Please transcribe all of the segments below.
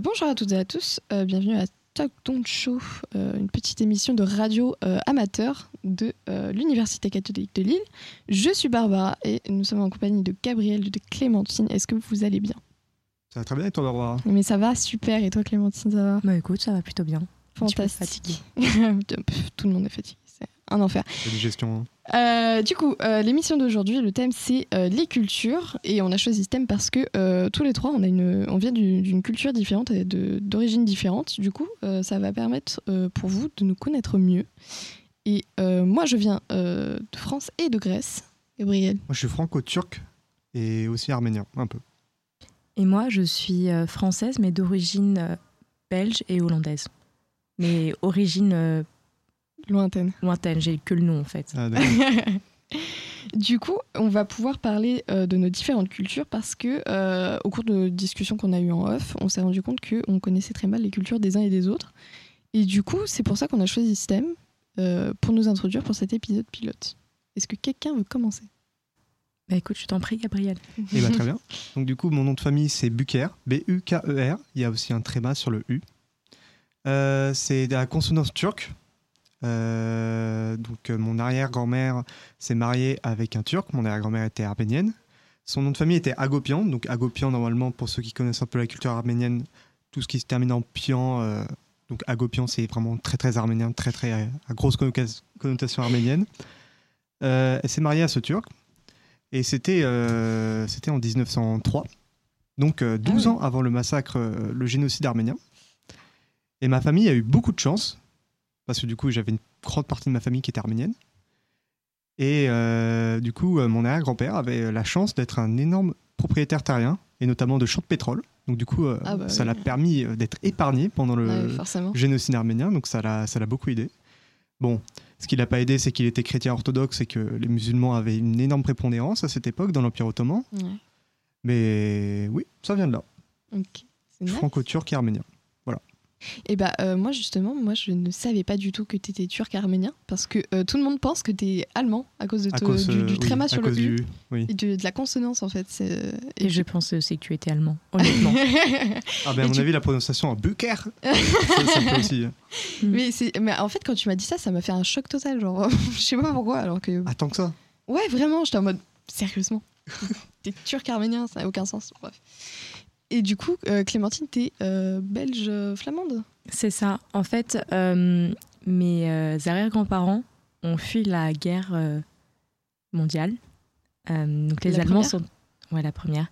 Bonjour à toutes et à tous, euh, bienvenue à Talk Don't Show, euh, une petite émission de radio euh, amateur de euh, l'Université catholique de Lille. Je suis Barbara et nous sommes en compagnie de Gabriel et de Clémentine. Est-ce que vous allez bien? Ça va très bien et toi, Barbara? Mais ça va, super. Et toi Clémentine, ça va? Bah écoute, ça va plutôt bien. Fantastique. Tout le monde est fatigué, un enfer. La digestion. hein. Euh, du coup, euh, l'émission d'aujourd'hui, le thème c'est euh, les cultures et on a choisi ce thème parce que euh, tous les trois, on, a une, on vient du- d'une culture différente et d'origine différente. Du coup, euh, ça va permettre euh, pour vous de nous connaître mieux. Et euh, moi, je viens euh, de France et de Grèce. Gabriel. Moi, je suis franco-turc et aussi arménien, un peu. Et moi, je suis française, mais d'origine belge et hollandaise. Mais origine euh, Lointaine. lointaine, j'ai que le nom en fait. Ah. Du coup, on va pouvoir parler euh, de nos différentes cultures parce que euh, au cours de discussions qu'on a eues en off, on s'est rendu compte qu'on connaissait très mal les cultures des uns et des autres. Et du coup, c'est pour ça qu'on a choisi ce thème euh, pour nous introduire pour cet épisode pilote. Est-ce que quelqu'un veut commencer? Bah écoute, je t'en prie, Gabriel. Et bah, très bien. Donc, du coup, mon nom de famille, c'est Buker, B-U-K-E-R. E Il y a aussi un tréma sur le U. Euh, c'est de la consonance turque. Euh, donc, euh, mon arrière-grand-mère s'est mariée avec un turc. Mon arrière-grand-mère était arménienne. Son nom de famille était Agopian. Donc, Agopian, normalement, pour ceux qui connaissent un peu la culture arménienne, tout ce qui se termine en pian. euh, donc, Agopian, c'est vraiment très, très arménien, très, très à grosse connotation arménienne. Euh, elle s'est mariée à ce turc. Et c'était euh, c'était en 1903, donc euh, 12 Ah ans avant le massacre, le génocide arménien. Et ma famille a eu beaucoup de chance, parce que du coup j'avais une grande partie de ma famille qui était arménienne. Et euh, du coup, euh, mon arrière-grand-père avait la chance d'être un énorme propriétaire terrien, et notamment de champs de pétrole. Donc du coup, euh, Ah bah ça oui. l'a permis euh, d'être épargné pendant le, Forcément. génocide arménien, donc ça l'a, ça l'a beaucoup aidé. Bon, ce qui l'a pas aidé, c'est qu'il était chrétien orthodoxe et que les musulmans avaient une énorme prépondérance à cette époque dans l'Empire ottoman. Ouais. Mais oui, ça vient de là. Franco-turc et arménien. Et bah euh, moi justement, moi je ne savais pas du tout que tu étais turc arménien parce que euh, tout le monde pense que tu es allemand à cause, de À cause, du, euh, du oui, tréma à sur le U du- oui. et de, de la consonance en fait. c'est- Et je pense aussi que tu étais allemand, honnêtement. Ah ben à Et mon tu- avis, la prononciation en Buker, ça, ça peut aussi. hein. mais, c'est- mais en fait, quand tu m'as dit ça, ça m'a fait un choc total. Genre, je sais pas pourquoi. Alors que, Ah, tant que ça. ouais, vraiment, j'étais en mode, sérieusement, t'es turc arménien, ça n'a aucun sens. Bref. Et du coup, euh, Clémentine, t'es euh, belge euh, flamande? C'est ça. En fait, mes arrière-grands-parents ont fui la guerre mondiale. Donc les La Allemands première? sont, ouais, la première.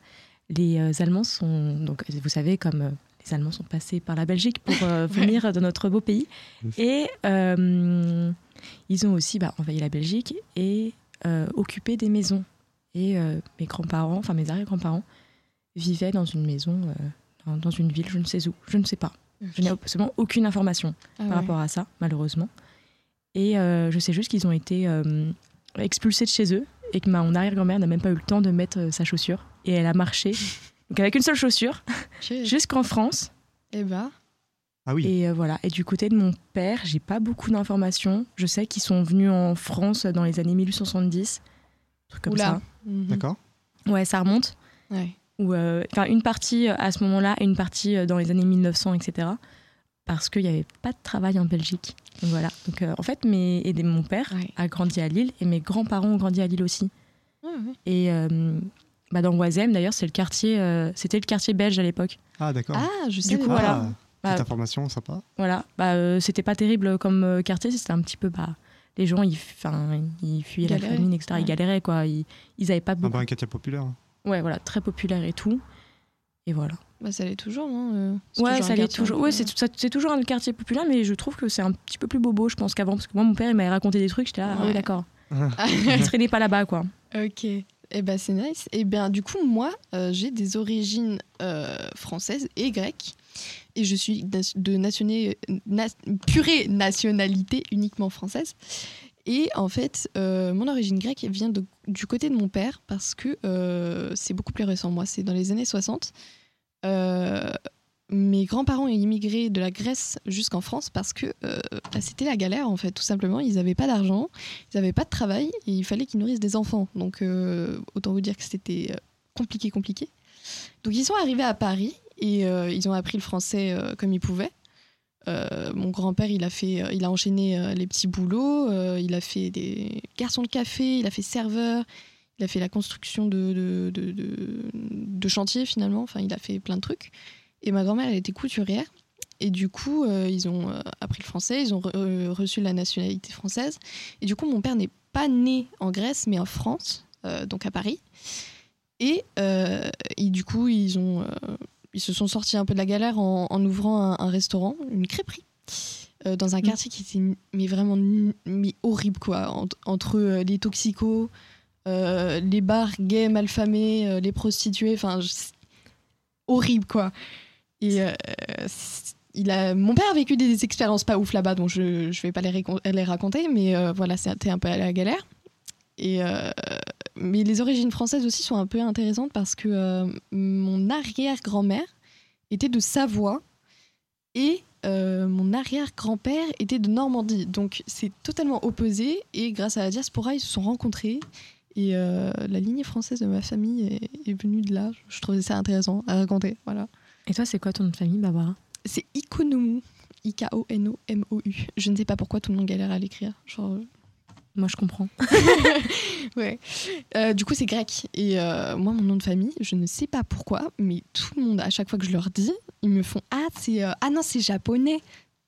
Les Allemands sont, donc vous savez, comme les Allemands sont passés par la Belgique pour euh, venir dans notre beau pays, et euh, ils ont aussi bah, envahi la Belgique et euh, occupé des maisons. Et mes grands-parents, enfin mes arrière-grands-parents, vivaient dans une maison, euh, dans- une ville, je ne sais où, je ne sais pas. Je n'ai absolument aucune information Ah par ouais. rapport à ça, malheureusement. Et euh, je sais juste qu'ils ont été euh, expulsés de chez eux et que ma mon arrière-grand-mère n'a même pas eu le temps de mettre euh, sa chaussure. Et elle a marché, donc avec une seule chaussure, jusqu'en France. Eh bah, Ah oui. Et euh, voilà. Et du côté de mon père, j'ai pas beaucoup d'informations. Je sais qu'ils sont venus en France dans les années 1870, un truc comme oula. ça. Mhm. D'accord. Ouais, ça remonte. Ouais. Ou euh, enfin une partie euh, à ce moment-là et une partie euh, dans les années 1900, etc. Parce qu'il n'y avait pas de travail en Belgique. Donc voilà. Donc euh, en fait, mes, et des- mon père Ouais. a grandi à Lille et mes grands-parents ont grandi à Lille aussi. Ouais, ouais. Et euh, bah, dans Oisem, d'ailleurs, c'est le quartier, euh, c'était le quartier belge à l'époque. Ah d'accord. Ah, je sais. coup, Ah, voilà. Petite Bah, information, sympa. Voilà. Bah, euh, c'était pas terrible comme euh, quartier, c'était un petit peu bah, les gens, ils, ils fuyaient la famine, etc. Ouais. Ils galéraient quoi. Ils, ils avaient pas Un beaucoup. peu un quartier populaire. Ouais, voilà, très populaire et tout. Et voilà. Bah, ça l'est toujours, non euh, c'est Ouais, toujours ça un l'est quartier toujours. Ouais, c'est toujours un quartier populaire, mais je trouve que c'est un petit peu plus bobo, je pense qu'avant, parce que moi, mon père, il m'avait raconté des trucs, j'étais là, ah Ouais. oui, d'accord. Il traînait pas là-bas, quoi. Ok. Eh ben c'est nice. Et bien du coup moi euh, j'ai des origines euh, françaises et grecques et je suis de nationalité purée nationalité uniquement française. Et en fait euh, mon origine grecque vient du côté de mon père parce que euh, c'est beaucoup plus récent. Moi c'est dans les années 60. Euh, mes grands-parents ont immigré de la Grèce jusqu'en France parce que bah, c'était la galère en fait, tout simplement. Ils n'avaient pas d'argent, ils n'avaient pas de travail et il fallait qu'ils nourrissent des enfants. Donc autant vous dire que c'était compliqué, compliqué. Donc ils sont arrivés à Paris et ils ont appris le français comme ils pouvaient. Euh, mon grand-père, il a fait, euh, il a enchaîné euh, les petits boulots. il a fait des garçons de café, il a fait serveur, il a fait la construction de, de, finalement. Enfin, il a fait plein de trucs. Et ma grand-mère, elle était couturière. Et du coup, ils ont appris le français, ils ont re- reçu la nationalité française. Et du coup, mon père n'est pas né en Grèce, mais en France, donc à Paris. Et, et du coup, ils, ont, ils se sont sortis un peu de la galère en, en ouvrant un, un restaurant, une crêperie, euh, dans un Mm. quartier qui était mais vraiment mais horrible, quoi. Ent- entre euh, les toxicos, euh, les bars gays malfamés, les prostituées, enfin, horrible, quoi. Et il a, mon père a vécu des expériences pas ouf là-bas, donc je ne vais pas les, les raconter, mais voilà, c'était un peu à la galère. Et, mais les origines françaises aussi sont un peu intéressantes parce que euh, mon arrière-grand-mère était de Savoie et euh, mon arrière-grand-père était de Normandie. Donc c'est totalement opposé et grâce à la diaspora, ils se sont rencontrés. Et euh, la lignée française de ma famille est, est venue de là. Je trouvais ça intéressant à raconter. Voilà. Et toi, c'est quoi ton nom de famille, Barbara? C'est Ikonomu. I-K-O-N-O-M-O-U. Je ne sais pas pourquoi tout le monde galère à l'écrire. Genre, Moi, je comprends. ouais. Euh, du coup, c'est grec. Et euh, moi, mon nom de famille, je ne sais pas pourquoi, mais tout le monde, à chaque fois que je leur dis, ils me font Ah, c'est euh, ah non, c'est japonais.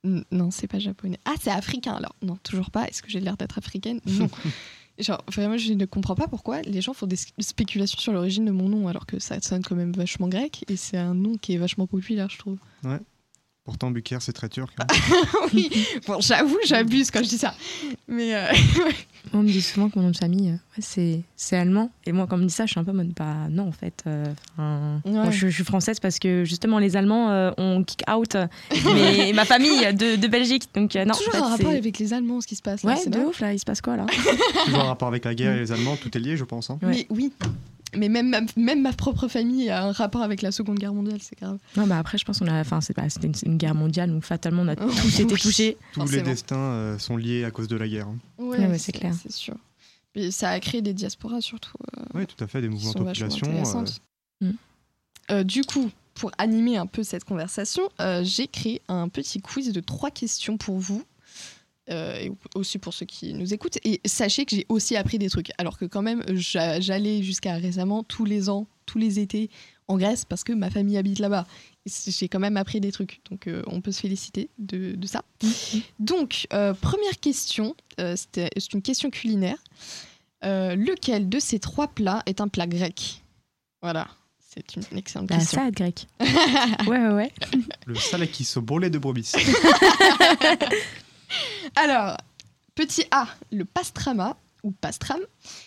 N- Non, c'est pas japonais. Ah, c'est africain. Alors, non, toujours pas. Est-ce que j'ai l'air d'être africaine? Non. Genre, vraiment, je ne comprends pas pourquoi les gens font des spéculations sur l'origine de mon nom, alors que ça sonne quand même vachement grec. Et c'est un nom qui est vachement populaire, je trouve. Pourtant, Buker, c'est très turc. hein. oui, bon, j'avoue, j'abuse quand je dis ça. Mais euh, on me dit souvent que mon nom de famille, euh, ouais, c'est, c'est allemand. Et moi, quand on me dit ça, je suis un peu en mode, bah non, en fait. euh, Ouais. moi, je, je suis française parce que justement, les Allemands euh, ont kick out mes- ma famille de, de Belgique. Donc, euh, non, toujours en fait, un rapport c'est- avec les Allemands, ce qui se passe. là, Ouais, c'est de ouf, là, il se passe quoi, là? Toujours un rapport avec la guerre et les Allemands, tout est lié, je pense. hein. Ouais. Mais oui. Mais même ma, même ma propre famille a un rapport avec la Seconde Guerre mondiale, c'est grave. Non, bah après, je pense qu'on a. Enfin, c'est pas, c'était une, une guerre mondiale, donc fatalement, on a tous Oui. été touchés. Tous les destins euh, sont liés à cause de la guerre. hein. Ouais, c'est clair. C'est sûr. Mais ça a créé des diasporas surtout. euh, Oui, tout à fait, des mouvements de population. euh. Mm. Euh, du coup, pour animer un peu cette conversation, euh, j'ai créé un petit quiz de trois questions pour vous. Euh, et aussi pour ceux qui nous écoutent. Et sachez que j'ai aussi appris des trucs. Alors que quand même, j'a- j'allais jusqu'à récemment tous les ans, tous les étés en Grèce parce que ma famille habite là-bas. J'ai quand même appris des trucs. Donc euh, on peut se féliciter de, de ça. Donc, euh, première question, euh, c'est une question culinaire. Euh, lequel de ces trois plats est un plat grec? Voilà, c'est une excellente La question. salade grecque. ouais, ouais, ouais. Le salakis au bourrelet de brebis. Alors, petit A, le pastrama ou pastram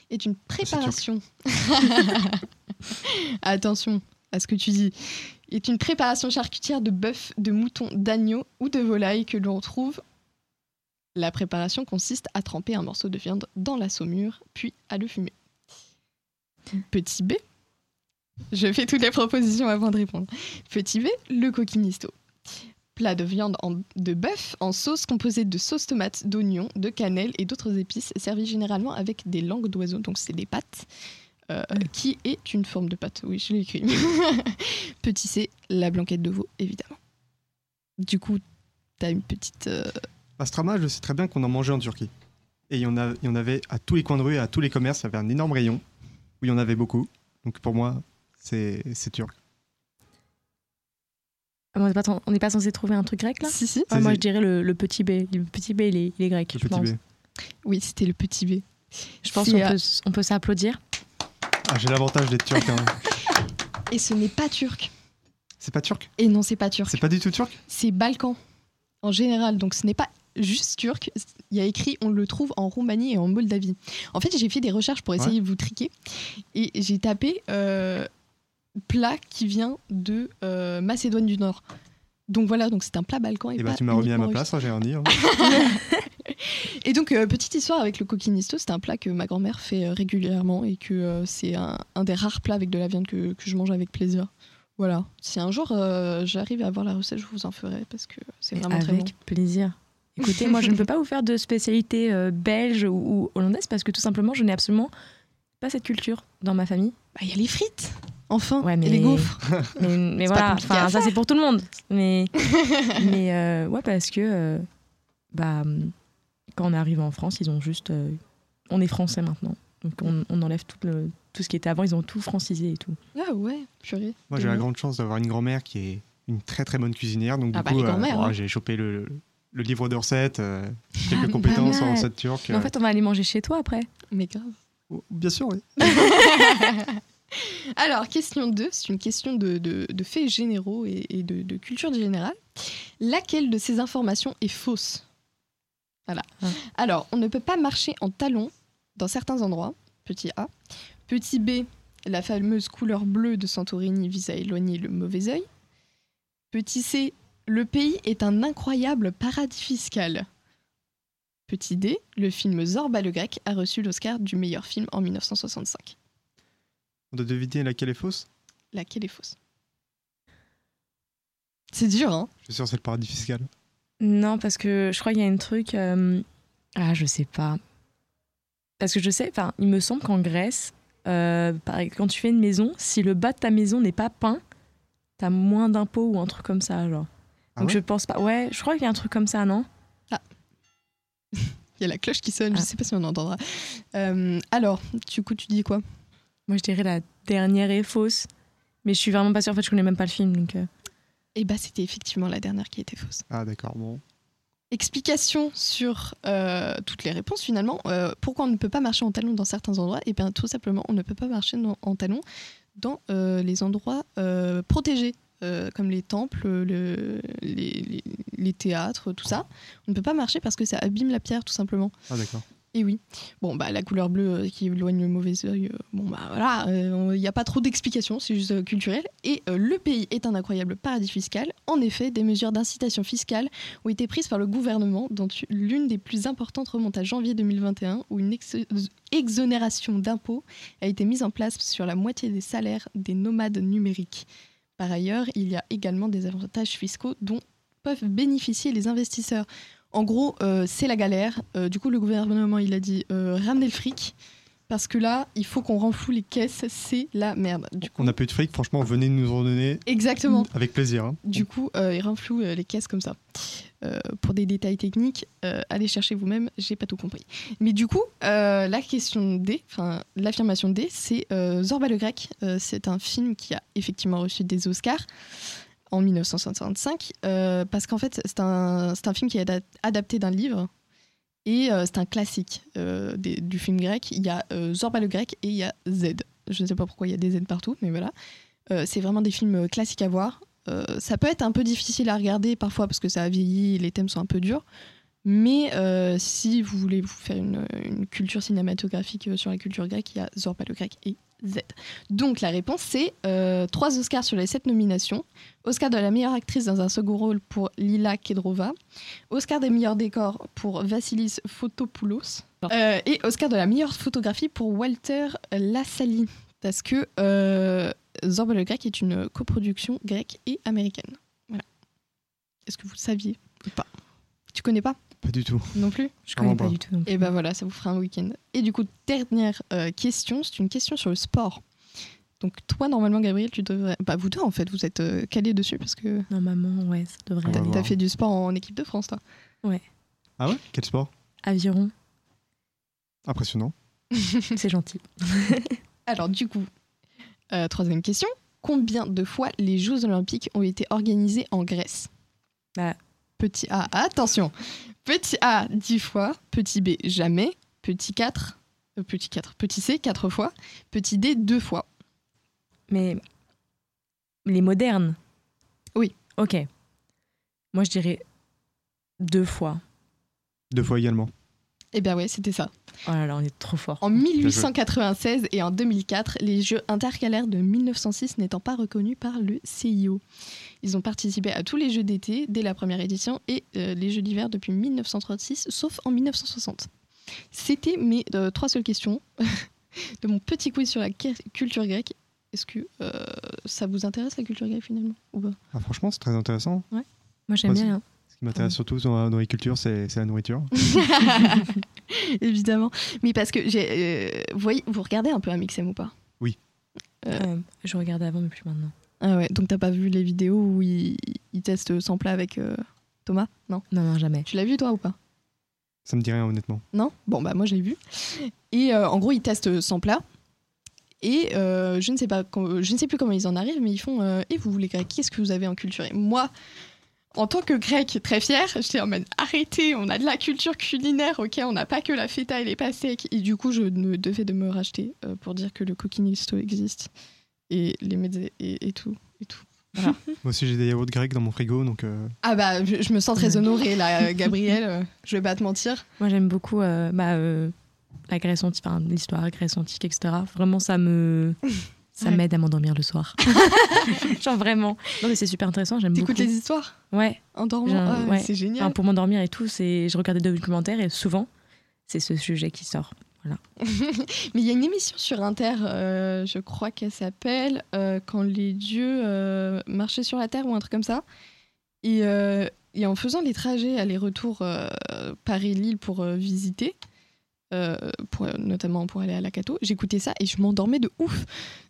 est une préparation. Attention à ce que tu dis. Est une préparation charcutière de bœuf, de mouton, d'agneau ou de volaille que l'on trouve. La préparation consiste à tremper un morceau de viande dans la saumure, puis à le fumer. Petit B. Je fais toutes les propositions avant de répondre. Petit B, le coquinisto. Plat de viande en- de bœuf en sauce composée de sauce tomate, d'oignon, de cannelle et d'autres épices, servi généralement avec des langues d'oiseau, donc c'est des pâtes, euh, qui est une forme de pâte. Oui, je l'ai écrit. Petit C, la blanquette de veau, évidemment. Du coup, t'as une petite. euh, Pastrama, je sais très bien qu'on en mangeait en Turquie. Et il y, en a, il y en avait à tous les coins de rue, à tous les commerces, il y avait un énorme rayon où il y en avait beaucoup. Donc pour moi, c'est c'est turc. Ah, On n'est pas, censé trouver un truc grec, là? Si, si. Ah, Moi, je dirais le, le petit B. Le petit B, il est, il est grec, Le je petit pense. B. Oui, c'était le petit B. Je pense qu'on euh, peut, on peut s'applaudir. Ah, j'ai l'avantage d'être turc. hein. Et ce n'est pas turc. C'est pas turc? Et non, c'est pas turc. C'est pas du tout turc? C'est balkan en général. Donc ce n'est pas juste turc. Il y a écrit on le trouve en Roumanie et en Moldavie. En fait, j'ai fait des recherches pour essayer de vous triquer et j'ai tapé euh, plat qui vient de euh, Macédoine du Nord. Donc voilà, donc c'est un plat balkan et, Et bah pas tu m'as remis à ma place, hein, j'ai rien dit. hein. Et donc euh, petite histoire avec le coquinisto, c'est un plat que ma grand-mère fait euh, régulièrement et que euh, c'est un, un des rares plats avec de la viande que, que je mange avec plaisir. Voilà. Si un jour euh, j'arrive à avoir la recette, je vous en ferai parce que c'est vraiment très bon. Avec plaisir. Écoutez, moi, je ne peux pas vous faire de spécialité euh, belge ou, ou hollandaise parce que tout simplement, je n'ai absolument pas cette culture dans ma famille. Bah, il y a les frites. Enfin, Ouais, mais- les gaufres. Mais, voilà, enfin, ça c'est pour tout le monde. Mais, mais euh, ouais, parce que euh, bah, quand on arrive en France, ils ont juste. euh, on est français maintenant. Donc on, on enlève tout, le, tout ce qui était avant, ils ont tout francisé et tout. Ah ouais, purée. Moi, j'ai la grande chance d'avoir une grand-mère qui est une très très bonne cuisinière. Donc, Ah du bah, coup, bon, hein. j'ai chopé le, le livre de recettes, euh, Ah, quelques pas compétences en recettes turques. Mais en fait, on va aller manger chez toi après. Mais grave. Oh, Bien sûr, oui. Alors, question 2, c'est une question de, de- de faits généraux et, et de, de culture générale. Laquelle de ces informations est fausse? Voilà. Ah. Alors, on ne peut pas marcher en talons dans certains endroits, petit A. Petit B, la fameuse couleur bleue de Santorini vise à éloigner le mauvais œil. Petit C, le pays est un incroyable paradis fiscal. Petit D, le film Zorba le grec a reçu l'Oscar du meilleur film en 1965. On doit deviner laquelle est fausse? Laquelle est fausse? C'est dur, hein Je suis sûr que c'est le paradis fiscal. Non, parce que je crois qu'il y a un truc. euh, Ah, je sais pas. Parce que je sais, enfin, il me semble qu'en Grèce, euh, quand tu fais une maison, si le bas de ta maison n'est pas peint, t'as moins d'impôts ou un truc comme ça, genre. Ah Donc ouais? je pense pas. Ouais, je crois qu'il y a un truc comme ça, non? Il y a la cloche qui sonne, je Ah. sais pas si on entendra. Euh, alors, du coup, tu dis quoi? Moi, je dirais la dernière est fausse. Mais je suis vraiment pas sûre. En fait, je connais même pas le film. Donc, euh, Eh bah, c'était effectivement la dernière qui était fausse. Ah, d'accord, bon. Explication sur euh, toutes les réponses finalement. Euh, pourquoi on ne peut pas marcher en talons dans certains endroits? Eh bien, tout simplement, on ne peut pas marcher dans- en talons dans euh, les endroits euh, protégés, euh, comme les temples, le- les, les- les théâtres, tout ça. On ne peut pas marcher parce que ça abîme la pierre, tout simplement. Ah, d'accord. Et oui. Bon, bah, la couleur bleue euh, qui éloigne le mauvais œil, euh, bon, bah voilà, il n'y a pas trop d'explications, c'est juste euh, culturel. Et euh, le pays est un incroyable paradis fiscal. En effet, des mesures d'incitation fiscale ont été prises par le gouvernement, dont l'une des plus importantes remonte à janvier 2021, où une ex- exonération d'impôts a été mise en place sur la moitié des salaires des nomades numériques. Par ailleurs, il y a également des avantages fiscaux dont peuvent bénéficier les investisseurs. En gros, euh, c'est la galère. Euh, du coup, le gouvernement, il a dit euh, ramenez le fric. Parce que là, il faut qu'on renfloue les caisses, c'est la merde. Du coup, On n'a eu de fric, franchement, venez nous en donner exactement. avec plaisir. hein. Du coup, il renfloue les caisses comme ça. Pour des détails techniques, allez chercher vous-même, j'ai pas tout compris. Mais du coup, la question D, enfin l'affirmation D, c'est Zorba le Grec. C'est un film qui a effectivement reçu des Oscars en 1965, euh, parce qu'en fait, c'est un, un film qui est ada- adapté d'un livre. Et euh, c'est un classique euh, du film grec. Il y a Zorba le grec et il y a Z. Je ne sais pas pourquoi il y a des Z partout, mais voilà. C'est vraiment des films classiques à voir. Ça peut être un peu difficile à regarder parfois parce que ça a vieilli les thèmes sont un peu durs. Mais si vous voulez vous faire une, une culture cinématographique sur la culture grecque, il y a Zorba le grec et Z. Donc la réponse c'est euh, 3 Oscars sur les 7 nominations. Oscar de la meilleure actrice dans un second rôle pour Lila Kedrova. Oscar des meilleurs décors pour Vassilis Fotopoulos. Euh, et Oscar de la meilleure photographie pour Walter Lassali. Parce que euh, Zorba le grec est une coproduction grecque et américaine. Voilà. Est-ce que vous le saviez ou pas? Tu connais pas? Pas du tout. non plus je connais pas pas. du tout. non plus. Et ben voilà, ça vous fera un week-end. Et du coup, dernière euh, question, c'est une question sur le sport. Donc toi, normalement, Gabriel, tu devrais... Bah vous deux, en fait, vous êtes euh, calés dessus parce que Normalement, ouais, ça devrait aller. voir. t'as fait du sport en équipe de France, toi. Ah ouais? Quel sport? Aviron, Impressionnant. c'est gentil. Alors du coup, euh, troisième question. Combien de fois les Jeux Olympiques ont été organisés en Grèce? Bah. Petit A, attention. Petit A, 10 fois. Petit B, jamais. Petit 4, euh, petit 4, petit C, 4 fois. Petit D, 2 fois. Mais les modernes Oui. Ok. Moi, je dirais deux fois. Deux fois également. Eh bien ouais, c'était ça. Oh là là, on est trop fort. En 1896 et en 2004, les Jeux intercalaires de 1906 n'étant pas reconnus par le CIO. Ils ont participé à tous les Jeux d'été dès la première édition et euh, les Jeux d'hiver depuis 1936, sauf en 1960. C'était mes euh, trois seules questions de mon petit quiz sur la cu- culture grecque. Est-ce que euh, ça vous intéresse la culture grecque finalement ou pas? Ah, franchement, c'est très intéressant. Moi, j'aime bien. hein. Ce qui m'intéresse surtout dans, dans les cultures, c'est c'est la nourriture. Évidemment. Mais parce que j'ai, euh, vous, voyez, vous regardez un peu un Mixem ou pas? Oui. Euh, je regardais avant, mais plus maintenant. Ah ouais, donc t'as pas vu les vidéos où ils, ils testent sans plat avec euh, Thomas? Non? Non, non, jamais. Tu l'as vu toi ou pas? Ça me dit rien, honnêtement. Non? Bon, bah moi j'ai vu. Et euh, en gros, ils testent sans plat. Et euh, je ne sais pas, je ne sais plus comment ils en arrivent, mais ils font. euh, et vous, les Grecs, qu'est-ce que vous avez en culture Et moi, en tant que Grec très fière, j'étais en mode arrêtez, on a de la culture culinaire, ok, on n'a pas que la feta et les pastèques. Et du coup, je me devais de me racheter euh, pour dire que le coquinisto existe et les mezzés et, et tout. Et tout. Moi aussi, j'ai des yaourts grecs dans mon frigo, donc euh, Ah bah, je, je me sens très honorée là, Gabriel, euh, je vais pas te mentir. Moi, j'aime beaucoup euh, bah, euh, la Grèce antique, enfin, l'histoire Grèce antique, etc. Vraiment, ça me. Ça Ouais. m'aide à m'endormir le soir. Genre vraiment. Non, mais c'est super intéressant, j'aime beaucoup. T'écoutes les histoires? Ouais, en dormant? Ah, ouais. C'est génial. enfin, pour m'endormir et tout, c'est... je regarde des documentaires et souvent, c'est ce sujet qui sort. Mais il y a une émission sur Inter, euh, je crois qu'elle s'appelle euh, Quand les dieux euh, marchaient sur la terre ou un truc comme ça. Et, et en faisant les trajets aller-retour Paris-Lille pour visiter, euh, pour, notamment pour aller à la Cato, j'écoutais ça et je m'endormais de ouf.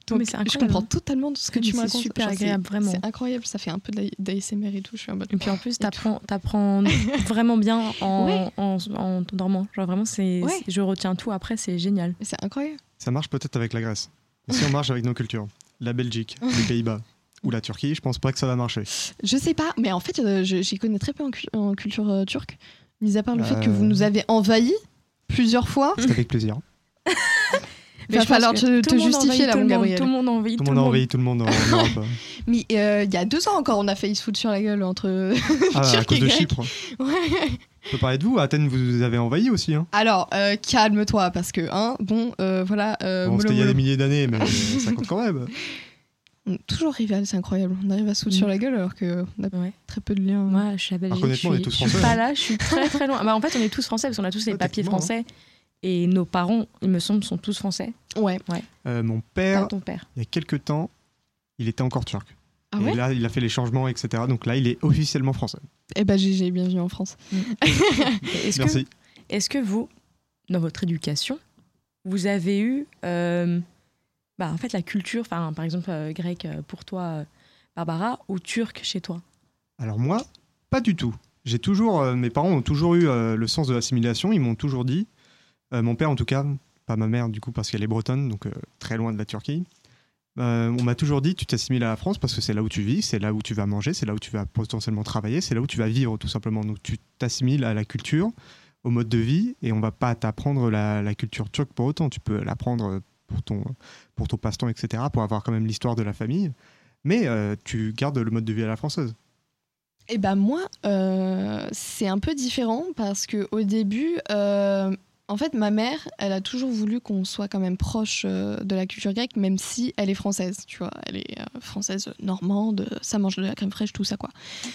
Donc mais c'est je comprends totalement ce que Mais tu me c'est racontes. super Genre, agréable, vraiment. C'est incroyable, ça fait un peu d'ASMR et tout. Je suis en mode. Et puis en plus, t'apprends, t'apprends vraiment bien en, Ouais. en, en dormant. Genre vraiment, c'est, Ouais. c'est- je retiens tout après, c'est génial. C'est incroyable. ça marche peut-être avec la Grèce. Mais si on marche avec nos cultures, la Belgique, les Pays-Bas ou la Turquie, je pense pas que ça va marcher. Je sais pas, mais en fait, euh, je- j'y connais très peu en, cu- en culture euh, turque, mis à part le fait que Euh. vous nous avez envahis plusieurs fois. C'est avec plaisir. Il va je falloir te, justifier envahit là, tout mon le monde, Gabriel. Tout le monde envahit Tout le monde a envahi tout le monde en Europe. Mais euh, il y a deux ans encore, on a failli se foutre sur la gueule entre. Ah, à cause et de grec. Chypre. Ouais. On peut parler de vous. Athènes, vous avez envahi aussi. Hein. Alors, euh, calme-toi, parce que, hein, bon, euh, voilà. euh, Bon, c'était il y a des milliers d'années, mais ça compte quand même. Est Toujours rival, c'est incroyable. On arrive à se foutre Mm. sur la gueule alors qu'on a Ouais. très peu de liens. Moi, je suis à Belgique. honnêtement, je suis, on est tous je suis français, pas là, je suis très très loin. Bah, en fait, on est tous français parce qu'on a tous les Ouais, papiers français. Et nos parents, il me semble, sont tous français. Ouais. Euh, mon père, ton père. il y a quelques temps, il était encore turc. Ah et ouais là, il a fait les changements, etc. Donc là, il est officiellement français. Eh ben, GG, bienvenue en France. Est-ce que, Merci. est-ce que vous, dans votre éducation, vous avez eu, euh, bah, en fait, la culture, enfin, par exemple, euh, grec euh, pour toi, euh, Barbara, ou turc chez toi? Alors moi, pas du tout. J'ai toujours, euh, mes parents ont toujours eu le sens de l'assimilation. Ils m'ont toujours dit, mon père en tout cas, pas ma mère du coup parce qu'elle est bretonne, donc très loin de la Turquie. On m'a toujours dit, tu t'assimiles à la France parce que c'est là où tu vis, c'est là où tu vas manger, c'est là où tu vas potentiellement travailler, c'est là où tu vas vivre tout simplement. Donc tu t'assimiles à la culture, au mode de vie, et on va pas t'apprendre la, la culture turque pour autant. Tu peux l'apprendre pour ton, pour ton passe-temps, etc., pour avoir quand même l'histoire de la famille. Mais euh, tu gardes le mode de vie à la française. Eh ben moi, euh, c'est un peu différent parce que au début, euh, en fait, ma mère, elle a toujours voulu qu'on soit quand même proche euh, de la culture grecque, même si elle est française, tu vois. Elle est euh, française normande, ça mange de la crème fraîche, tout ça, quoi.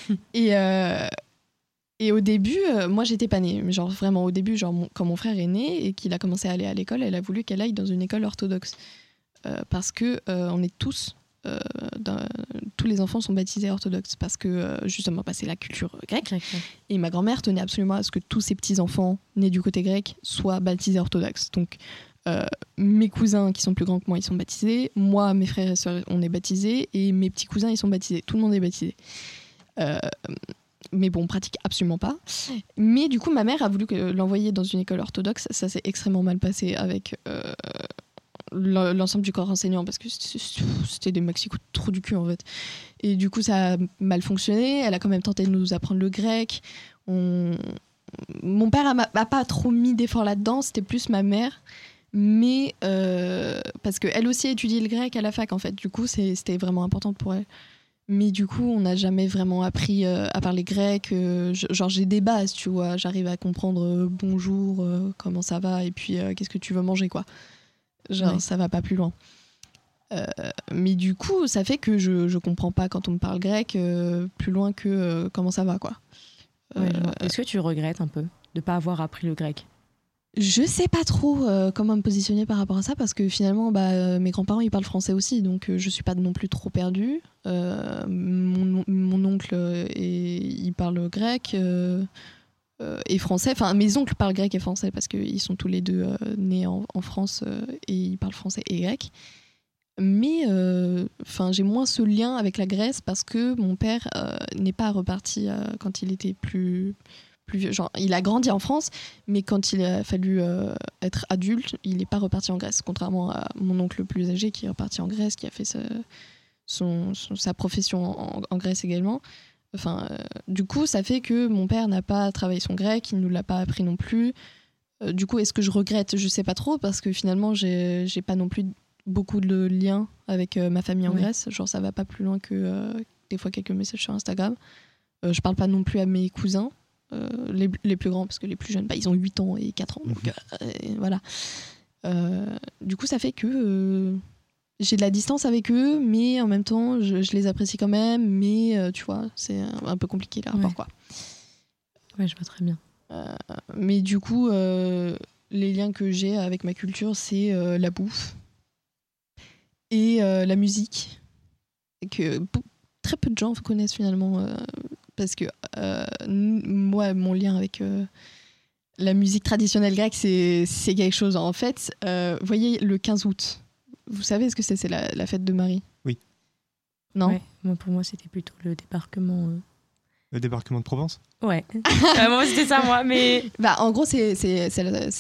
et, euh, et au début, euh, moi, j'étais pas née. Genre, vraiment, au début, genre, mon- quand mon frère est né et qu'il a commencé à aller à l'école, elle a voulu qu'elle aille dans une école orthodoxe. Euh, parce que euh, on est tous euh, dans- tous les enfants sont baptisés orthodoxes. Parce que justement bah, c'est la culture grecque. Grec, ouais. et ma grand-mère tenait absolument à ce que tous ses petits enfants nés du côté grec soient baptisés orthodoxes. Donc mes cousins qui sont plus grands que moi ils sont baptisés. Moi mes frères et sœurs on est baptisés. Et mes petits cousins ils sont baptisés. Tout le monde est baptisé. Euh, mais bon, on pratique absolument pas. Mais du coup, ma mère a voulu l'envoyer dans une école orthodoxe. Ça s'est extrêmement mal passé avec euh, l'en- l'ensemble du corps enseignant parce que c'était des maxi coups de trou du cul en fait. Et du coup, ça a mal fonctionné. Elle a quand même tenté de nous apprendre le grec. On- Mon père a, ma- a pas trop mis d'efforts là-dedans, c'était plus ma mère. Mais euh, parce qu'elle aussi a étudié le grec à la fac en fait. Du coup, c'était vraiment important pour elle. Mais du coup, on n'a jamais vraiment appris euh, à parler grec. euh, genre, j'ai des bases, tu vois. J'arrive à comprendre euh, bonjour, euh, comment ça va, et puis qu'est-ce que tu veux manger, quoi. Genre, Ouais. ça va pas plus loin. Mais du coup, ça fait que je, je comprends pas quand on me parle grec plus loin que comment ça va, quoi. Ouais. Est-ce que tu regrettes un peu de ne pas avoir appris le grec? Je sais pas trop euh, comment me positionner par rapport à ça parce que finalement, bah, euh, mes grands-parents ils parlent français aussi, donc euh, je suis pas non plus trop perdue. Euh, mon, oncle est- il parle grec et français. Enfin, mes oncles parlent grec et français parce qu'ils sont tous les deux nés en, en France et ils parlent français et grec. Mais enfin, j'ai moins ce lien avec la Grèce parce que mon père n'est pas reparti quand il était plus, plus vieux. Genre, il a grandi en France, mais quand il a fallu euh, être adulte, il n'est pas reparti en Grèce. Contrairement à mon oncle le plus âgé qui est reparti en Grèce, qui a fait ce- son, son- sa profession en, en Grèce également. Enfin, euh, du coup, ça fait que mon père n'a pas travaillé son grec, il ne nous l'a pas appris non plus. Euh, du coup, est-ce que je regrette? Je sais pas trop parce que finalement, j'ai pas non plus beaucoup de liens avec ma famille en. Grèce. Genre, ça va pas plus loin que des fois quelques messages sur Instagram. Je parle pas non plus à mes cousins, les, les plus grands, parce que les plus jeunes, bah, ils ont 8 ans et 4 ans. Donc, euh, et voilà. Euh, du coup, ça fait que euh, j'ai de la distance avec eux, mais en même temps, je, je les apprécie quand même. Mais euh, tu vois, c'est un, un peu compliqué le rapport, Ouais. quoi. Ouais, je vois très bien. Mais du coup, euh, les liens que j'ai avec ma culture, c'est euh, la bouffe et euh, la musique. Et que très peu de gens connaissent finalement. Parce que euh, moi, mon lien avec euh, la musique traditionnelle grecque, c'est c'est quelque chose. En fait, euh, vous voyez, le 15 août, vous savez ce que c'est? C'est la, la fête de Marie Oui. Non? Ouais, moi, pour moi, c'était plutôt le débarquement. euh. Le débarquement de Provence? Ouais. Moi, c'était ça, moi, mais. Bah, en gros, c'est c'est- c'est la,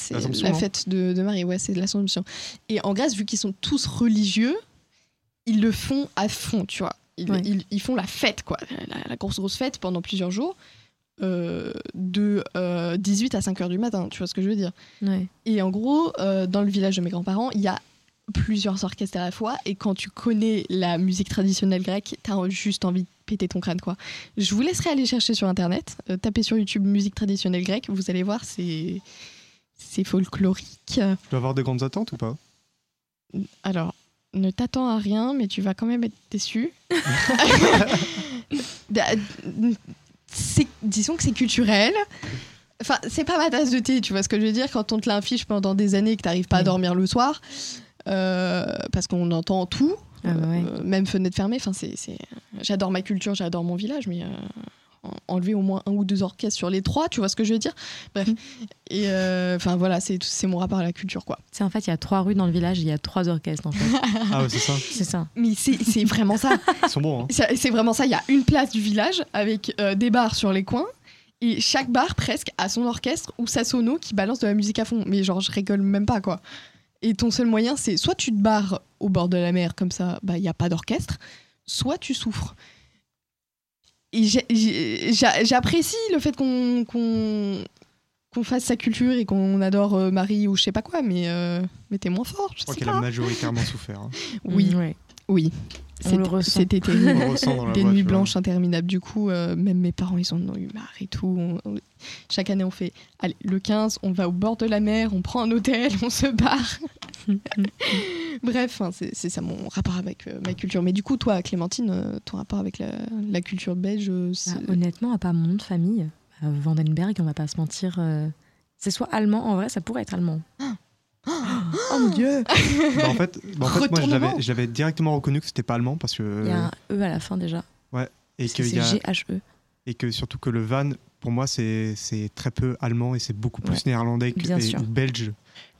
fête de, de Marie, ouais, c'est de l'Assomption. Et en Grèce, vu qu'ils sont tous religieux, ils le font à fond, tu vois. Ils, Ouais. ils- ils font la fête, quoi, la, la grosse, grosse fête pendant plusieurs jours, euh, de euh, 18 à 5 heures du matin, tu vois ce que je veux dire. Ouais. Et en gros, euh, dans le village de mes grands-parents, il y a plusieurs orchestres à la fois. Et quand tu connais la musique traditionnelle grecque, t'as juste envie de péter ton crâne, quoi. Je vous laisserai aller chercher sur Internet, euh, taper sur YouTube musique traditionnelle grecque, vous allez voir, c'est c'est folklorique. Tu dois avoir de grandes attentes ou pas? Alors, ne t'attends à rien, mais tu vas quand même être déçu. Bah, disons que c'est culturel. Enfin, c'est pas ma tasse de thé, tu vois ce que je veux dire, quand on te l'affiche pendant des années et que t'arrives pas à Oui. dormir le soir, euh, parce qu'on entend tout, Ah bah ouais. euh, même fenêtre fermée. Enfin, c'est, c'est- J'adore ma culture, j'adore mon village, mais euh, enlever au moins un ou deux orchestres sur les trois, tu vois ce que je veux dire? Bref. Et euh, enfin voilà, c'est, c'est mon rapport à la culture, quoi. C'est en fait, il y a trois rues dans le village, il y a trois orchestres, en fait. Ah ouais, c'est ça. C'est ça. Mais c'est, c'est vraiment ça. Ils sont bons, hein. C'est vraiment ça. Il y a une place du village avec euh, des bars sur les coins. Et chaque bar, presque, a son orchestre ou sa sono qui balance de la musique à fond. Mais genre, je rigole même pas, quoi. Et ton seul moyen, c'est soit tu te barres au bord de la mer, comme ça, bah, il n'y a pas d'orchestre, soit tu souffres. Et j'ai- j'ai- j'a- j'apprécie le fait qu'on fasse sa culture et qu'on adore euh, Marie ou je sais pas quoi, mais, euh, mais t'es moins fort. Je Je crois qu'elle a majoritairement souffert. hein. Oui, Mm, ouais. Oui. On C'était- le ressent. C'était terrible On le ressent dans la des nuits blanches interminables. Du coup, euh, même mes parents, ils en ont eu marre et tout. On- on- chaque année, on fait, allez, le 15, on va au bord de la mer, on prend un hôtel, on se barre. Bref, hein, c'est ça mon rapport avec euh, ma culture. Mais du coup, toi, Clémentine, euh, ton rapport avec la, la culture belge, Bah, c'est- honnêtement, à part mon nom de famille, euh, Vandenberg, on va pas se mentir, euh, c'est soit allemand, en vrai, ça pourrait être allemand. Oh mon dieu Bah, en fait, bah, en fait moi, l'avais directement reconnu que c'était pas allemand parce que. Il y a un E à la fin déjà. et, C'est qu'il y a- G-H-E. et que surtout que le van, pour moi, c'est c'est très peu allemand et c'est beaucoup plus Ouais. néerlandais que, et- ou belge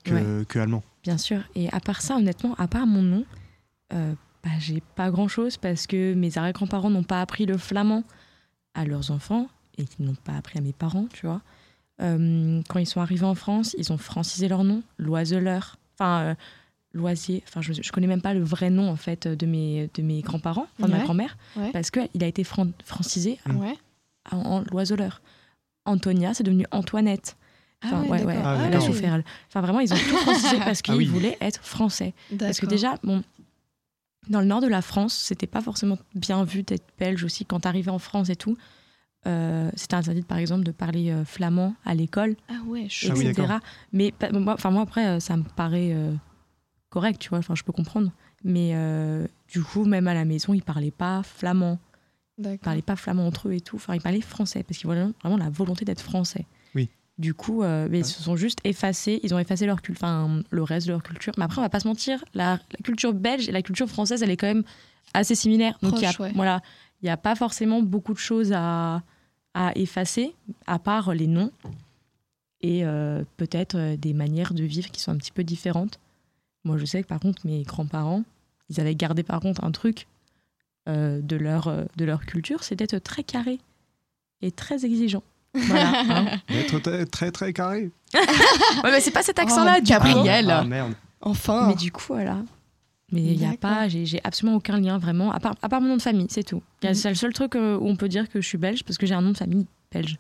que, que allemand. Bien sûr. Et à part ça, honnêtement, à part mon nom, euh, bah, j'ai pas grand chose parce que mes arrière-grands-parents n'ont pas appris le flamand à leurs enfants et qu'ils n'ont pas appris à mes parents, tu vois. Euh, quand ils sont arrivés en France, ils ont francisé leur nom, Loiseleur, enfin euh, Loisier, enfin je, je connais même pas le vrai nom en fait de mes, de mes grands-parents, enfin de Ouais. ma grand-mère, Ouais. parce qu'il a été fran- francisé Mm. Ouais. en, en Loiseleur. Antonia, c'est devenu Antoinette. Enfin, Ah ouais, ouais, Ah, elle a d'accord. souffert. elle. Enfin, vraiment, ils ont tout francisé parce qu'ils Ah oui. voulaient être français. Parce que déjà, bon, dans le nord de la France, c'était pas forcément bien vu d'être belge aussi. Quand t'arrivais en France et tout, euh, c'était interdit, par exemple, de parler euh, flamand à l'école, Ah ouais, Ah oui, etc. d'accord. Mais pas- moi, enfin, moi, après, euh, ça me paraît euh, correct, tu vois. Enfin, je peux comprendre. Mais euh, du coup, même à la maison, ils parlaient pas flamand. Ils parlaient pas flamand entre eux et tout. Enfin, ils parlaient français parce qu'ils avaient vraiment la volonté d'être français. Oui. Du coup, euh, mais ils se sont juste effacés. Ils ont effacé leur culture, enfin le reste de leur culture. Mais après, on va pas se mentir, la, la culture belge et la culture française, elle est quand même assez similaire. Donc, il y a, Proche, ouais. voilà, il y a pas forcément beaucoup de choses à, à effacer, à part les noms et euh, peut-être euh, des manières de vivre qui sont un petit peu différentes. Moi, je sais que par contre, mes grands-parents, ils avaient gardé par contre un truc euh, de, leur, euh, de leur culture, c'est d'être très carré et très exigeant. Voilà. hein. Être très, très, très carré. Ouais, mais c'est pas cet accent-là, Oh, du coup. Gabriel. Ah, merde. Enfin. Mais du coup, voilà. Mais il y a pas, j'ai absolument aucun lien vraiment, à part, à part mon nom de famille, c'est tout. Mhm. C'est le seul truc euh, où on peut dire que je suis belge parce que j'ai un nom de famille belge.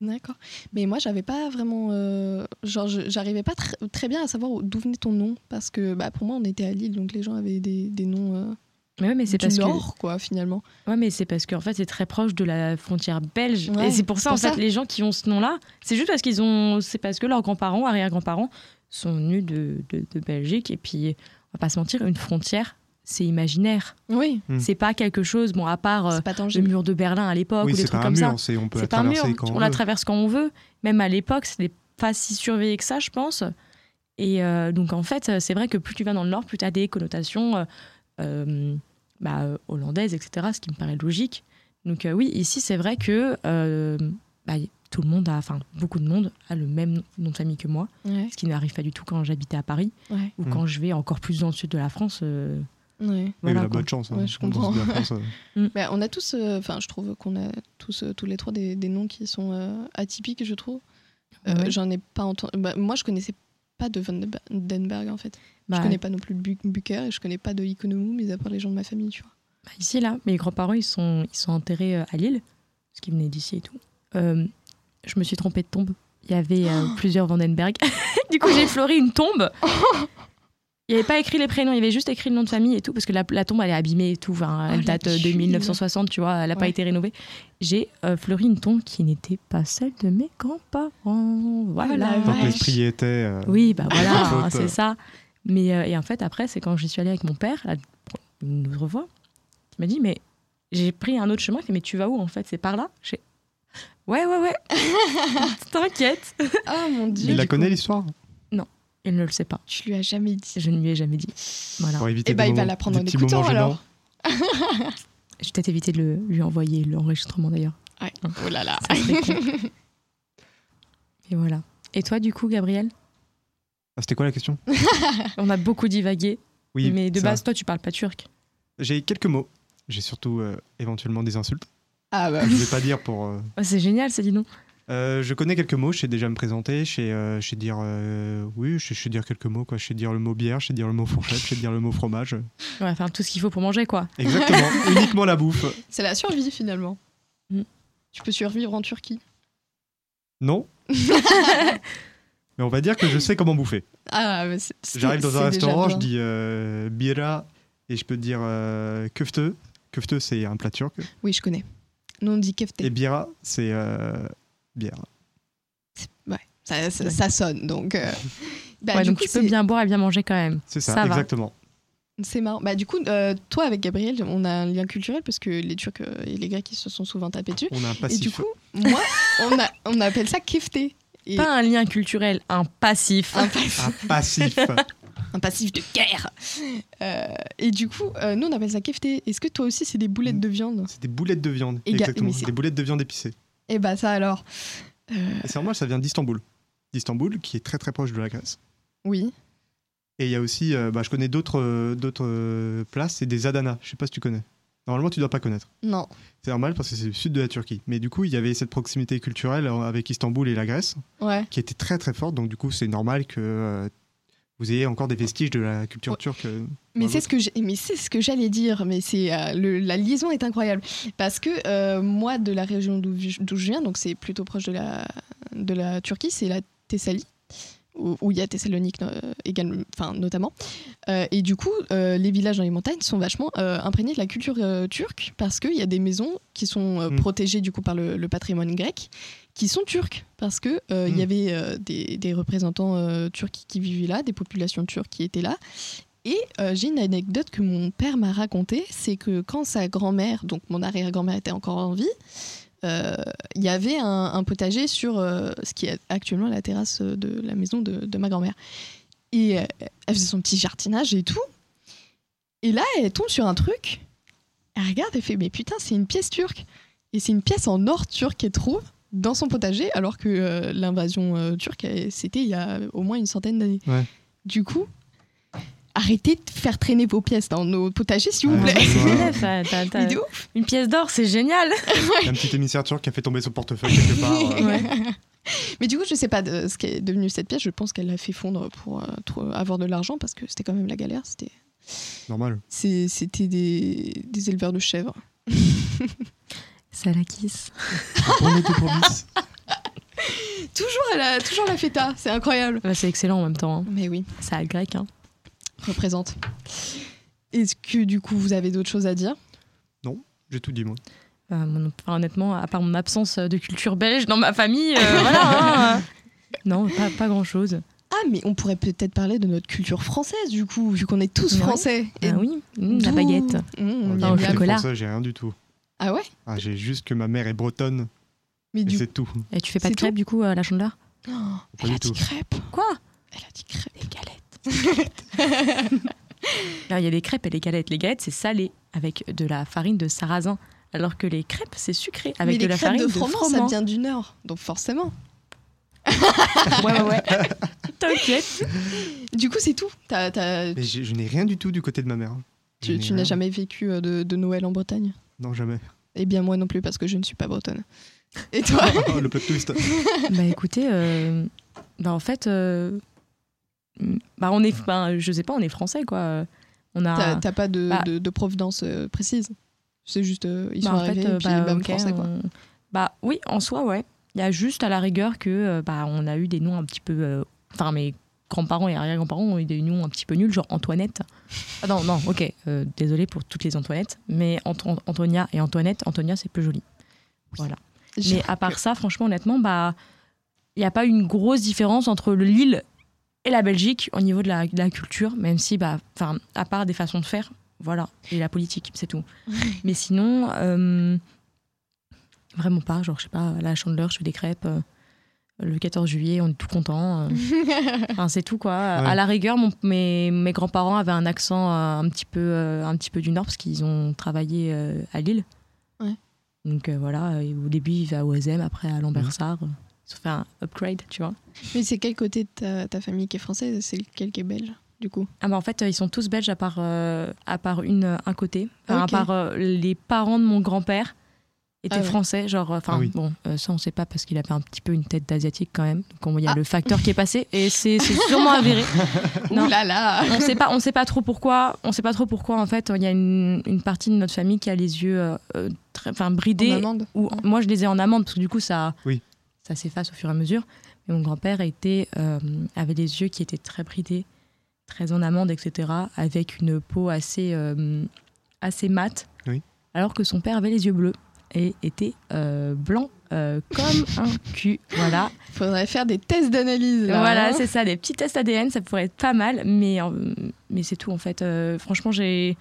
D'accord. Mais moi, j'avais pas vraiment. euh, genre, j'arrivais pas tr- très bien à savoir où- d'où venait ton nom. Parce que bah, pour moi, on était à Lille, donc les gens avaient des, des noms euh, Mais ouais, mais c'est parce que Nord, quoi, finalement. Ouais, mais c'est parce qu'en fait, c'est très proche de la frontière belge. Ouais, et c'est pour ça, pour en fait, les gens qui ont ce nom-là, c'est juste parce qu'ils ont. C'est parce que leurs grands-parents, arrière-grands-parents, sont venus de, de, de Belgique. Et puis, on va pas se mentir, une frontière, c'est imaginaire. Oui, Hmm. C'est pas quelque chose, bon, à part euh, le mur de Berlin à l'époque Oui, ou des c'est trucs comme ça. mur, c'est- on peut la C'est pas un mur, traverser quand on on la veut. traverse quand on veut. Même à l'époque, c'était pas si surveillé que ça, je pense. Et euh, donc, en fait, c'est vrai que plus tu vas dans le nord, plus tu as des connotations euh, euh, bah, hollandaises, etc., ce qui me paraît logique. Donc, euh, oui, ici, c'est vrai que euh, bah, tout le monde a, enfin, beaucoup de monde a le même nom de famille que moi, Ouais, ce qui n'arrive pas du tout quand j'habitais à Paris ouais, ou Mm. quand je vais encore plus dans le sud de la France. euh, ouais. Voilà, mais la bonne chance. hein, Ouais, je comprends. de la France, euh. Bah, on a tous, euh, enfin, je trouve qu'on a tous, euh, tous les trois, des, des noms qui sont euh, atypiques, je trouve. Euh, Ouais. J'en ai pas entendu. bah, moi, je connaissais pas de Van Denberg, en fait. Bah, Je connais pas non plus de Bu- Bucker et je connais pas de Ikonomou, mais à part les gens de ma famille, tu vois. Bah, ici, là, mes grands-parents, ils sont, ils sont enterrés à Lille, parce qu'ils venaient d'ici et tout. Je me suis trompée de tombe. Il y avait euh, plusieurs Vandenberg. du coup, j'ai fleuri une tombe. Il n'y avait pas écrit les prénoms, il y avait juste écrit le nom de famille et tout, parce que la, la tombe, elle est abîmée et tout. Enfin, Oh, elle date de tuile. 1960, tu vois, elle n'a pas été rénovée. J'ai euh, fleuri une tombe qui n'était pas celle de mes grands-parents. Voilà. Donc vache. l'esprit était. euh, Oui, bah voilà, hein, c'est ça. Mais euh, et en fait, après, c'est quand j'y suis allée avec mon père, là, une autre fois, il m'a dit, mais j'ai pris un autre chemin. Il fait, mais tu vas où en fait? C'est par là? J'ai, ouais, ouais, ouais. T'inquiète. Ah mon dieu. Il la connaît l'histoire Il ne le sait pas. Tu lui as jamais dit. Je ne lui ai jamais dit. Voilà. Pour éviter Eh bah, des il va l'apprendre en écoutant, alors. Je vais peut-être éviter de le- lui envoyer l'enregistrement d'ailleurs. Ouais. Oh là là. Et voilà. Et toi, du coup, Gabriel Ah, C'était quoi la question On a beaucoup divagué, Oui, mais de ça. base, toi, tu parles pas turc. J'ai quelques mots. J'ai surtout euh, éventuellement des insultes. Ah bah. Je ne vais pas dire pour. euh, Oh, c'est génial, ça, dis donc. Euh, je connais quelques mots, je sais déjà me présenter, je sais, euh, je sais dire euh, oui, je sais, je sais dire quelques mots quoi, je sais dire le mot bière, je sais dire le mot fourchette, je sais dire le mot fromage. Ouais, enfin, tout ce qu'il faut pour manger, quoi. Exactement, uniquement la bouffe. C'est la survie finalement. Mm. Tu peux survivre en Turquie. Non. Mais on va dire que je sais comment bouffer. Ah, mais c'est- c'est- J'arrive dans c'est un déjà restaurant, bien. je dis euh, bira et je peux dire euh, köfte. Köfte c'est un plat turc Oui, je connais. Nous on dit kefte. et bira c'est euh, bière. Ouais, ça, ça, Ouais. ça sonne donc. euh, bah, ouais, du donc coup, tu peux c'est- bien boire et bien manger quand même. C'est ça, Ça va. exactement. C'est marrant. Bah, du coup, euh, toi avec Gabriel, on a un lien culturel parce que les Turcs euh, et les Grecs ils se sont souvent tapés dessus. On a un Et passif. du coup, moi, on, a, on appelle ça kefte. Et Pas un lien culturel, un passif. un, passif, un passif. un passif de guerre. Euh, et du coup, euh, nous on appelle ça kefte. Est-ce que toi aussi c'est des boulettes de viande c'est des boulettes de viande. Et Exactement. Des boulettes de viande épicées. Et bah ça alors. Euh, c'est normal, ça vient d'Istanbul. D'Istanbul, qui est très très proche de la Grèce. oui. Et il y a aussi, bah, je connais d'autres d'autres places, c'est des Adana. Je sais pas si tu connais. Normalement, tu dois pas connaître. Non. C'est normal parce que c'est le sud de la Turquie. Mais du coup, il y avait cette proximité culturelle avec Istanbul et la Grèce Ouais. qui était très très forte. Donc du coup, c'est normal que euh, vous ayez encore des vestiges de la culture Ouais. turque. euh, Mais c'est ce que j'ai- mais c'est ce que j'allais dire. Mais c'est euh, la liaison est incroyable parce que euh, moi de la région d'où je viens, donc c'est plutôt proche de la de la Turquie, c'est la Thessalie où il y a Thessalonique euh, également, enfin notamment. Euh, et du coup, euh, les villages dans les montagnes sont vachement imprégnés de la culture turque parce qu'il y a des maisons qui sont Mm. protégées du coup par le, le patrimoine grec qui sont turques parce que euh, il y Mm. avait euh, des, des représentants euh, turcs qui vivaient là, des populations turques qui étaient là. Et j'ai une anecdote que mon père m'a racontée, c'est que quand sa grand-mère, donc mon arrière-grand-mère était encore en vie, il y avait un, un potager sur ce qui est actuellement la terrasse de la maison de, de ma grand-mère. Et elle faisait son petit jardinage et tout. Et là, elle tombe sur un truc. Elle regarde et fait Mais putain, c'est une pièce turque. Et c'est une pièce en or turc qu'elle trouve dans son potager, alors que euh, l'invasion euh, turque, c'était il y a au moins une centaine d'années. Ouais. Du coup, arrêtez de faire traîner vos pièces dans nos potagers, s'il vous plaît. C'est Ouais. ça, t'as- t'as-. Une pièce d'or, c'est génial. Il y a un petit émissaire turc qui a fait tomber son portefeuille quelque part. euh, Ouais. Mais du coup, je sais pas de ce qu'est devenu cette pièce. Je pense qu'elle l'a fait fondre pour euh, avoir de l'argent parce que c'était quand même la galère. C'était, Normal. c'est- c'était des, des éleveurs de chèvres. Dix. Toujours la, toujours la feta. C'est incroyable. Bah, c'est excellent en même temps. hein. Mais oui, Ça a le grec. Hein. représente. Est-ce que du coup, vous avez d'autres choses à dire? J'ai tout dit, moi. Mon- enfin, honnêtement, à part mon absence de culture belge dans ma famille, euh, voilà. hein. Non, pas, pas grand chose. Ah, mais on pourrait peut-être parler de notre culture française, du coup, vu qu'on est tous Ouais. français. Ah oui, mmh, la baguette. Mmh, Non, aime le chocolat. français, j'ai rien du tout. Ah ouais Ah, j'ai juste que ma mère est bretonne Mais du c'est tout. Et tu fais pas de crêpes du coup à la chandeleur Oh, Pas elle a dit crêpes. Quoi Elle a dit crêpes. Des galettes. Il y a des crêpes et les galettes. Les galettes, c'est salé avec de la farine de sarrasin. Alors que les crêpes, c'est sucré avec mais de les la crêpes farine de de froment, ça froment. vient du Nord, donc forcément. Ouais, ouais, ouais. T'inquiète. Du coup, c'est tout. Mais je n'ai rien du tout du côté de ma mère. Tu n'as jamais vécu euh, de, de Noël en Bretagne? Non, jamais. Eh bien, moi non plus, parce que je ne suis pas bretonne. Et toi le plot twist. Bah écoutez, euh, bah en fait, euh, bah on est, bah, je sais pas, on est français quoi. On a. T'as pas de, Bah. de, de provenance euh, précise C'est juste, euh, ils bah, sont en fait, arrivés, et puis bah, français, quoi. on- Bah oui, en soi, ouais. Il y a juste à la rigueur que bah on a eu des noms un petit peu. euh, Enfin, mes grands-parents et arrière-grands-parents ont eu des noms un petit peu nuls, genre Antoinette. Ah non, non, ok. euh, désolé pour toutes les Antoinettes, mais Anto- Antonia et Antoinette, Antonia c'est plus joli. Voilà. Mais à part ça, franchement, honnêtement, bah, il n'y a pas une grosse différence entre le Lille et la Belgique au niveau de la, de la culture, même si, bah, à part des façons de faire, voilà, et la politique, c'est tout. Mais sinon, euh, vraiment pas. Genre, je sais pas, à la Chandeleur, je fais des crêpes. euh, le 14 juillet, on est tout content. Enfin, c'est tout quoi. À la rigueur, mon- mes, mes grands-parents avaient un accent euh, un petit peu, euh, un petit peu du nord parce qu'ils ont travaillé euh, à Lille. Ouais. Donc euh, voilà, et au début ils vivaient à Oisem, après à Lambersart. Ils ont fait un upgrade, tu vois. Mais c'est quel côté de ta, ta famille qui est française C'est lequel qui est belge, du coup? Ah bah en fait, euh, ils sont tous belges à part, euh, à part une, euh, un côté. Enfin. À part euh, les parents de mon grand-père étaient Ah ouais. français. Genre, enfin, Ah oui. bon, euh, ça on sait pas parce qu'il avait un petit peu une tête d'asiatique quand même. Donc on- il y a Ah. le facteur qui est passé et c'est sûrement avéré. Non. Ouh là là on sait pas on sait pas trop pourquoi on sait pas trop pourquoi en fait il y a une, une partie de notre famille qui a les yeux euh, euh, enfin En bridés amande ou moi je les ai en amande parce que du coup ça Oui. ça s'efface au fur et à mesure mais mon grand-père était euh, avait les yeux qui étaient très bridés très en amande etc avec une peau assez euh, assez mate Oui. alors que son père avait les yeux bleus et était euh, blanc euh, comme un cul voilà Faudrait faire des tests d'analyse. là, voilà, hein. c'est ça, des petits tests ADN, ça pourrait être pas mal, mais, euh, mais c'est tout en fait. Franchement, j'ai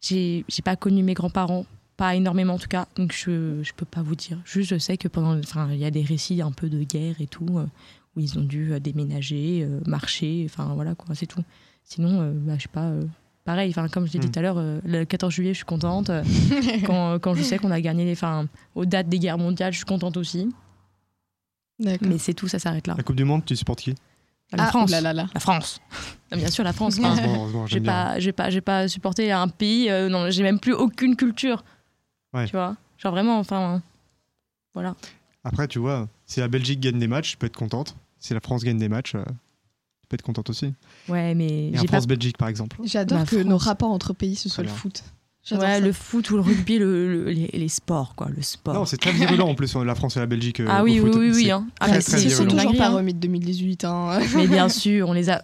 j'ai pas connu mes grands-parents, pas énormément en tout cas, donc je, je peux pas vous dire. Juste, je sais que pendant. Enfin, il y a des récits un peu de guerre et tout, où ils ont dû déménager, marcher, enfin voilà quoi, c'est tout. Sinon, bah, je sais pas. Euh, Pareil, enfin, comme je l'ai dit Mm. tout à l'heure, euh, le 14 juillet, je suis contente. Euh, quand, quand je sais qu'on a gagné les, enfin, aux dates des guerres mondiales, je suis contente aussi. Mais c'est tout, ça s'arrête là. La Coupe du Monde, tu supportes qui? La Ah, France. là là là. La France. Bien sûr, la France. Heureusement, heureusement, j'ai pas, j'ai pas, j'ai pas supporté un pays. euh, non, j'ai même plus aucune culture. Ouais. Tu vois, genre vraiment, enfin, voilà. Après, tu vois, si la Belgique gagne des matchs, tu peux être contente. Si la France gagne des matchs, être contente aussi. Ouais, mais Et pas. France-Belgique, par exemple. J'adore que France. nos rapports entre pays, ce soit le foot. Ouais, le foot ou le rugby, le, le- les, les sports, quoi, le sport. Non, c'est très virulent en plus, la France et la Belgique. euh, ah au oui, oui, foot. oui, oui. C'est- hein. Ah, très, mais très si, Ils c'est toujours pas remis de 2018. Hein. Mais bien sûr, on les a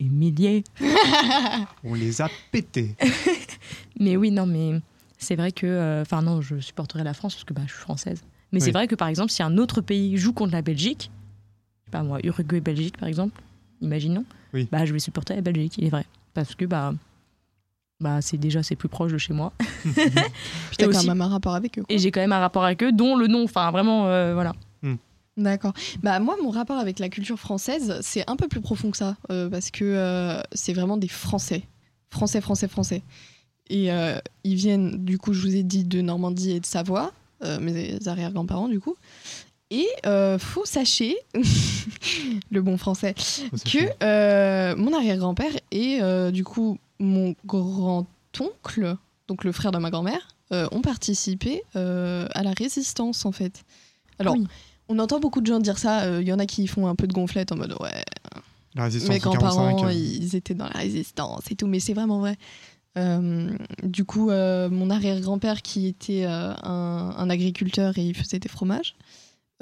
humiliés. On les a pétés. Mais oui, non, mais c'est vrai que. euh, Enfin, non, je supporterai la France parce que bah, je suis française. Mais c'est vrai que par exemple, si un autre pays joue contre la Belgique, je sais pas moi, Uruguay-Belgique par exemple, imaginons, Oui. bah, je vais supporter la Belgique, il est vrai. Parce que bah, bah, c'est déjà c'est plus proche de chez moi. T'as aussi- même un rapport avec eux. quoi. Et j'ai quand même un rapport avec eux, dont le nom, enfin vraiment, euh, voilà. D'accord. Bah moi, mon rapport avec la culture française, c'est un peu plus profond que ça, euh, parce que euh, c'est vraiment des Français, Français, Français, Français. Et euh, ils viennent, du coup, je vous ai dit, de Normandie et de Savoie, euh, mes arrière-grands-parents, du coup. Et euh, faut sachez, le bon français, que euh, mon arrière-grand-père et euh, du coup mon grand-oncle, donc le frère de ma grand-mère, euh, ont participé euh, à la résistance en fait. Alors, Oui. on entend beaucoup de gens dire ça, il y en a qui font un peu de gonflette en mode ouais, La résistance mes en 45. grands-parents, euh, ils étaient dans la résistance et tout, mais c'est vraiment vrai. Euh, du coup, euh, mon arrière-grand-père, qui était euh, un, un agriculteur et il faisait des fromages,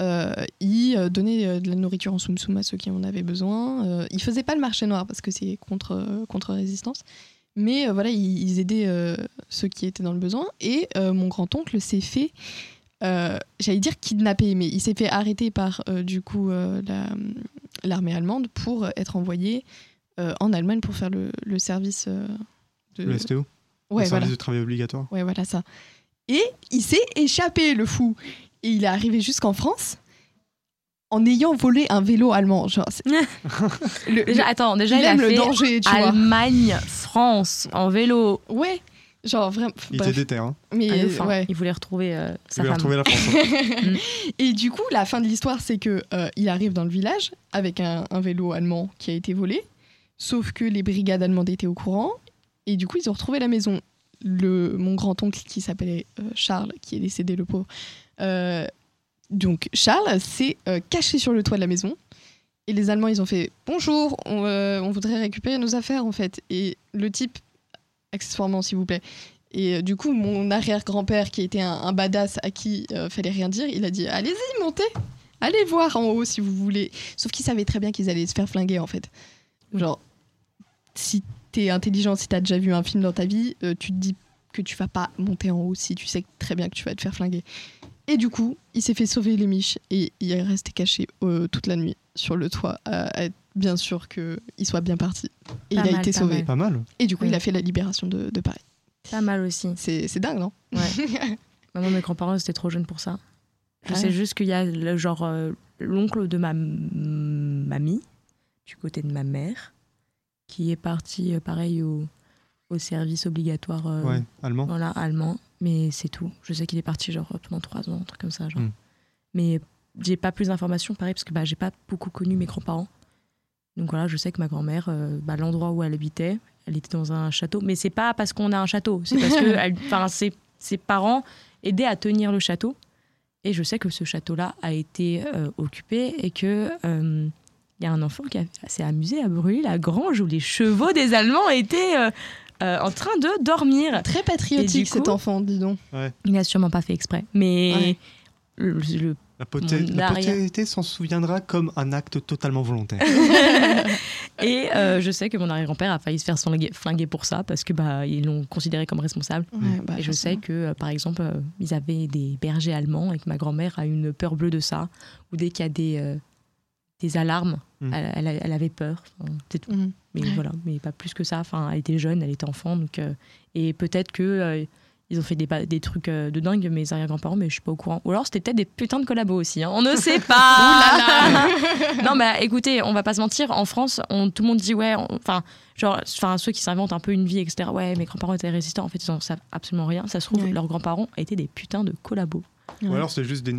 euh, il euh, donnait euh, de la nourriture en soum soum à ceux qui en avaient besoin. Euh, il faisait pas le marché noir parce que c'est contre, euh, contre résistance, mais euh, voilà, ils, ils aidaient ceux qui étaient dans le besoin. Et mon grand-oncle s'est fait, j'allais dire kidnapper, mais il s'est fait arrêter par du coup la- l'armée allemande pour être envoyé en Allemagne pour faire le, le service de. Le STO, ouais, le voilà. service de travail obligatoire? Ouais, voilà ça. Et il s'est échappé, le fou. Et il est arrivé jusqu'en France en ayant volé un vélo allemand. Genre, c'est- le- Déjà, le- attends, déjà, il il, a aime le fait danger, tu vois. Allemagne, France, en vélo. Ouais, genre vraiment. Il bref. était déter. Hein. Mais fin, ouais. Il voulait retrouver euh, Il sa voulait femme. retrouver la France. hein. Et du coup, la fin de l'histoire, c'est que euh, il arrive dans le village avec un, un vélo allemand qui a été volé, sauf que les brigades allemandes étaient au courant, et du coup, ils ont retrouvé la maison. Le, mon grand-oncle, qui s'appelait euh, Charles, qui est décédé, le pauvre, euh, donc Charles s'est euh, caché sur le toit de la maison, et les Allemands, ils ont fait Bonjour, on, voudrait récupérer nos affaires, en fait. Et le type, accessoirement, s'il vous plaît, et du coup, mon arrière-grand-père, qui était un, badass à qui euh, fallait rien dire, il a dit Allez-y, montez Allez voir en haut si vous voulez. Sauf qu'il savait très bien qu'ils allaient se faire flinguer, en fait. Genre, si t'es intelligent, si t'as déjà vu un film dans ta vie, euh, tu te dis que tu vas pas monter en haut si tu sais très bien que tu vas te faire flinguer. Et du coup, il s'est fait sauver les miches et il est resté caché euh, toute la nuit sur le toit, à à être bien sûr qu'il soit bien parti. Et Pas il a mal, été pas sauvé. mal. Pas mal. Et du coup, Oui. il a fait la libération de, de Paris. Pas mal aussi. C'est c'est dingue, non? Ouais. Maman, mes grands-parents, ils étaient trop jeunes pour ça. Je Ouais. sais juste qu'il y a le genre euh, l'oncle de ma mamie, du côté de ma mère, qui est parti, euh, pareil, au, au service obligatoire euh, Ouais, allemand. voilà, allemand. Mais c'est tout. Je sais qu'il est parti genre pendant trois ans, un truc comme ça. Genre. Mm. Mais j'ai pas plus d'informations, pareil, parce que bah, j'ai pas beaucoup connu mes grands-parents. Donc voilà, je sais que ma grand-mère, euh, bah, l'endroit où elle habitait, elle était dans un château. Mais c'est pas parce qu'on a un château, c'est parce que elle- ses, ses parents aidaient à tenir le château. Et je sais que ce château-là a été euh, occupé et que euh, il y a un enfant qui a- s'est amusé à brûler la grange où les chevaux des Allemands étaient euh, euh, en train de dormir. Très patriotique cet enfant, dis donc. Il n'a sûrement pas fait exprès. Mais Ouais. le- le- La, poté- la postérité s'en souviendra comme un acte totalement volontaire. et euh, je sais que mon arrière-grand-père a failli se faire flinguer, flinguer pour ça parce que bah ils l'ont considéré comme responsable. Ouais, bah, et je sais que par exemple euh, ils avaient des bergers allemands et que ma grand-mère a une peur bleue de ça. Ou dès qu'il y a des euh, des alarmes, Mm. elle, elle- elle avait peur. Enfin, c'est tout. Mhm. Mais Ouais. voilà, mais pas plus que ça. Enfin, elle était jeune, elle était enfant, donc euh, et peut-être que euh, ils ont fait des, trucs euh, de dingue mes arrière-grands-parents, mais je suis pas au courant. Ou alors c'était peut-être des putains de collabos aussi. hein. On ne sait pas. non, mais écoutez, on va pas se mentir. En France, on- tout le monde dit ouais. Enfin, genre, enfin ceux qui s'inventent un peu une vie, etc. Ouais, mes grands-parents étaient résistants. En fait, ils en savent absolument rien. Ça se trouve, Ouais. leurs grands-parents étaient des putains de collabos. Ou Ouais. alors c'est juste des,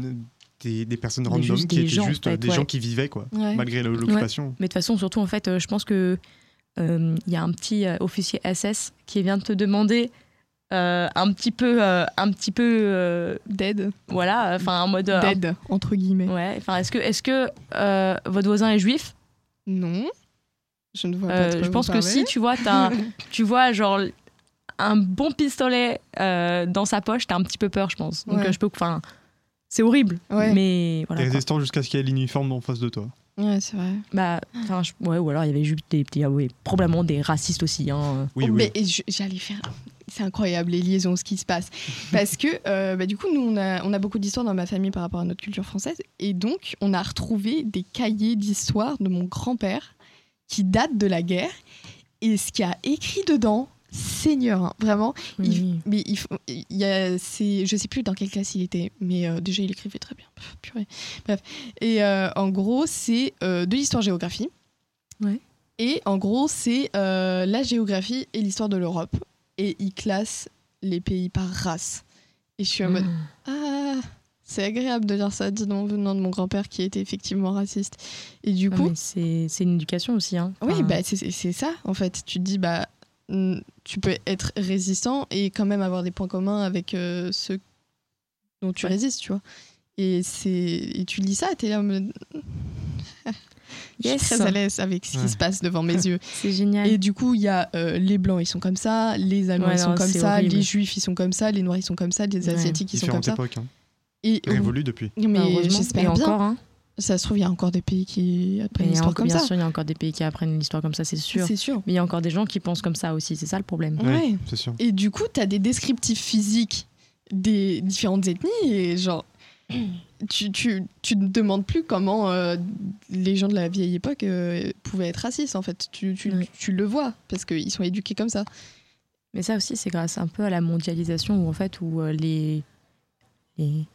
des, des personnes random juste qui des étaient gens, en juste fait, des ouais. gens qui vivaient, quoi, Ouais. malgré l'occupation. Mais de toute façon, surtout, en fait, euh, je pense que euh, il y a un petit euh, officier SS qui vient de te demander euh, un petit peu, euh, un petit peu, euh, Dead. voilà, enfin en mode. euh, Dead, entre guillemets. ouais. Enfin, est-ce que, est-ce que euh, votre voisin est juif? Non. Je ne vois pas. Euh, Je pense que si, tu vois, un- tu vois, genre un bon pistolet euh, dans sa poche, t'as un petit peu peur, je pense. Donc Ouais. euh, je peux, enfin, c'est horrible, Ouais. mais voilà. résistant jusqu'à ce qu'il y ait l'uniforme en face de toi. Ouais, c'est vrai. Bah, enfin, je- ouais, ou alors il y avait juste des, des- ah ouais, probablement des racistes aussi. Hein. Oui, Oh, oui. mais j'allais faire. C'est incroyable les liaisons, ce qui se passe. Parce que euh, bah, du coup, nous, on a, on a beaucoup d'histoires dans ma famille par rapport à notre culture française. Et donc, on a retrouvé des cahiers d'histoire de mon grand-père qui datent de la guerre. Et ce qu'il y a écrit dedans, Seigneur, hein, vraiment. Oui, Il- mais il, y a, c'est, je sais plus dans quelle classe il était, mais euh, déjà il écrivait très bien. Pff, purée. Bref. Et euh, en gros, c'est euh, de l'histoire-géographie. Ouais. Et en gros, c'est la géographie et l'histoire de l'Europe. Et il classe les pays par race. Et je suis en mode, Mmh. ah, C'est agréable de dire ça, dis donc, venant de mon grand-père qui était effectivement raciste. Et du Non, coup, c'est une éducation aussi. Hein. oui, bah, c'est ça, en fait. Tu te dis, bah, tu peux être résistant et quand même avoir des points communs avec euh, ceux dont tu Ouais. résistes, tu vois. Et, c'est- et tu lis ça, t'es là. Je Yes. suis très à l'aise avec ce Ouais. qui se passe devant mes yeux. C'est génial. Et du coup, il y a euh, les blancs, ils sont comme ça, les allemands, Ouais, ils sont non, comme ça, horrible. les juifs, ils sont comme ça, les noirs, ils sont comme ça, les Ouais. asiatiques, ils sont comme Différentes ça. époques. Hein. Et Révolu depuis. Mais Bah, j'espère bien. encore, hein. Ça se trouve, il y a encore des pays qui apprennent Et l'histoire en- comme bien ça. sûr, il y a encore des pays qui apprennent l'histoire comme ça, c'est sûr. C'est sûr. Mais il y a encore des gens qui pensent comme ça aussi, c'est ça le problème. Ouais. Ouais. C'est sûr. Et du coup, tu as des descriptifs physiques des différentes ethnies et genre, tu, tu, tu te demandes plus comment euh, les gens de la vieille époque euh, pouvaient être racistes en fait. Tu, tu, Ouais. tu le vois parce qu'ils sont éduqués comme ça. Mais ça aussi, c'est grâce un peu à la mondialisation où en fait où euh, les, les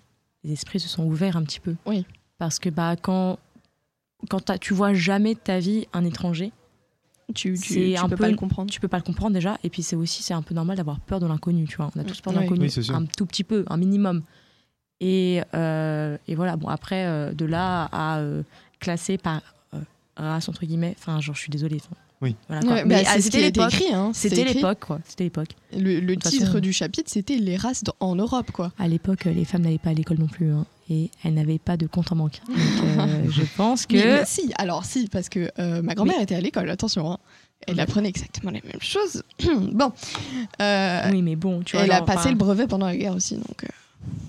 les esprits se sont ouverts un petit peu. Oui. Parce que bah quand quand tu vois jamais de ta vie un étranger, Tu, tu, C'est tu un peux peu- pas le comprendre. tu peux pas le comprendre déjà. Et puis c'est aussi c'est un peu normal d'avoir peur de l'inconnu, tu vois. On a tous peur de l'inconnu, Oui, un tout petit peu, un minimum. Et, euh, et voilà. Bon après euh, de là à euh, classer par euh, race entre guillemets. Enfin genre je suis désolée. Oui. Voilà, quoi. Ouais, Mais bah, ah, c'était l'époque. hein. C'était l'époque quoi. C'était l'époque. Le, titre façon- du chapitre, c'était les races en Europe, quoi. À l'époque, les femmes n'allaient pas à l'école non plus. hein, et elles n'avaient pas de compte en banque. Donc, euh, je pense que. Mais- mais si, alors si, parce que euh, ma grand-mère était à l'école, attention. hein. Elle apprenait exactement les mêmes choses. bon. Euh, Oui, mais bon, tu vois. elle a passé enfin, le brevet pendant la guerre aussi, donc.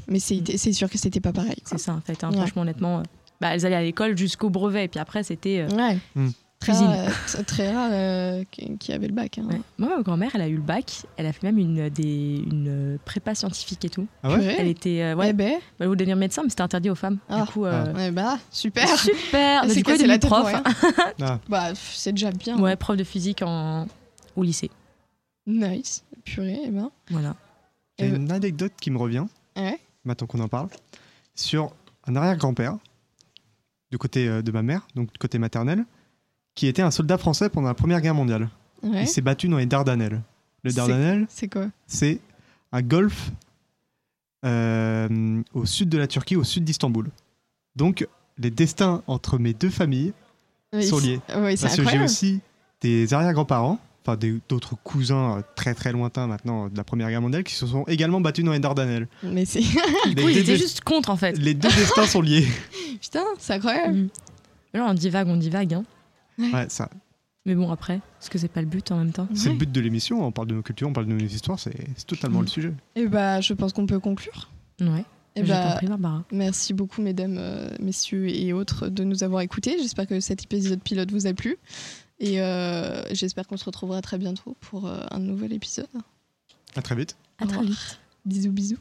Mais c'est c'est sûr que c'était pas pareil. C'est ça, en fait. hein, Ouais. Franchement, honnêtement, euh, bah, elles allaient à l'école jusqu'au brevet. Et puis après, c'était. euh, Ouais. Hmm. Très rare, euh, très rare euh, qui qui avait le bac. hein. ouais. Moi, ma grand-mère, elle a eu le bac. Elle a fait même une, des, une euh, prépa scientifique et tout. Ah ouais. Elle était. euh, ouais, Eh ben, elle voulait devenir médecin, mais c'était interdit aux femmes. Ah. Du coup. euh, eh bah, super. Super! Elle Du coup, elle cassé est la devenue tête pour prof. Ah, Bah, c'est déjà bien. Ouais, prof de physique en... au lycée. Nice. Purée, eh ben. Voilà. J'ai Euh, une anecdote qui me revient, Ouais. maintenant qu'on en parle, sur un arrière-grand-père, du côté de ma mère, donc du côté maternel, qui était un soldat français pendant la Première Guerre mondiale. Ouais. Il s'est battu dans les Dardanelles. Le Dardanelles, C'est quoi c'est un golfe euh, au sud de la Turquie, au sud d'Istanbul. Donc, les destins entre mes deux familles Oui, sont liés. Oui, Parce que j'ai aussi des arrière-grands-parents, enfin d'autres cousins euh, très très lointains maintenant euh, de la Première Guerre mondiale, qui se sont également battus dans les Dardanelles. Mais c'est. Les, Du coup, ils étaient juste contre, en fait. les deux destins sont liés. Putain, c'est incroyable. Mm. Mais là, on divague, on divague. Hein. Ouais, ça, Mais bon, après, est-ce que c'est pas le but en même temps? C'est Ouais. le but de l'émission. On parle de nos cultures, on parle de nos histoires, c'est c'est totalement Mm. le sujet. Et bah, je pense qu'on peut conclure. Ouais. Et Je t'en bah, prie, Barbara. merci beaucoup, mesdames, euh, messieurs et autres, de nous avoir écoutés. J'espère que cet épisode pilote vous a plu. Et euh, j'espère qu'on se retrouvera très bientôt pour euh, un nouvel épisode. À très vite. À très vite. Bisous, bisous.